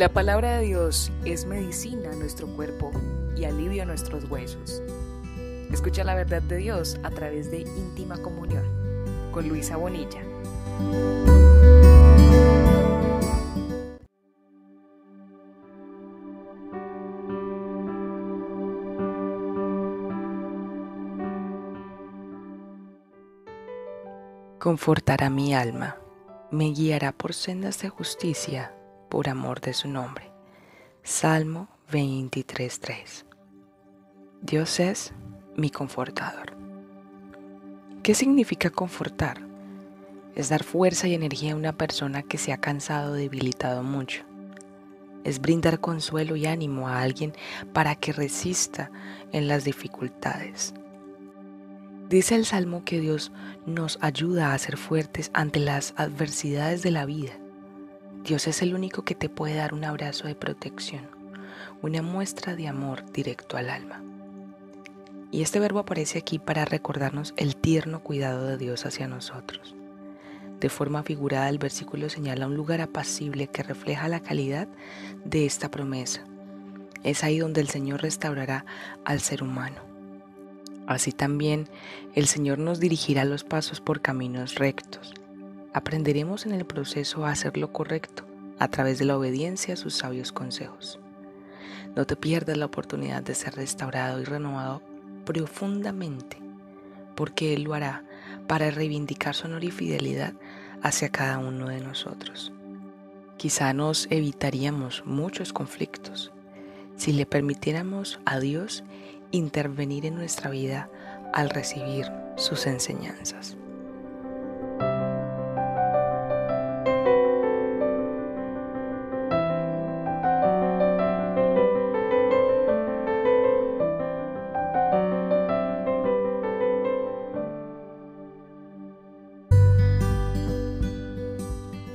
La palabra de Dios es medicina a nuestro cuerpo y alivio a nuestros huesos. Escucha la verdad de Dios a través de íntima comunión con Luisa Bonilla. Confortará mi alma, me guiará por sendas de justicia por amor de su nombre. Salmo 23.3 Dios es mi confortador. ¿Qué significa confortar? Es dar fuerza y energía a una persona que se ha cansado debilitado mucho. Es brindar consuelo y ánimo a alguien para que resista en las dificultades. Dice el Salmo que Dios nos ayuda a ser fuertes ante las adversidades de la vida. Dios es el único que te puede dar un abrazo de protección, una muestra de amor directo al alma. Y este verbo aparece aquí para recordarnos el tierno cuidado de Dios hacia nosotros. De forma figurada, el versículo señala un lugar apacible que refleja la calidad de esta promesa. Es ahí donde el Señor restaurará al ser humano Así también el Señor nos dirigirá los pasos por caminos rectos. Aprenderemos en el proceso a hacer lo correcto a través de la obediencia a sus sabios consejos. No te pierdas la oportunidad de ser restaurado y renovado profundamente, porque Él lo hará para reivindicar su honor y fidelidad hacia cada uno de nosotros. Quizá nos evitaríamos muchos conflictos si le permitiéramos a Dios intervenir en nuestra vida al recibir sus enseñanzas.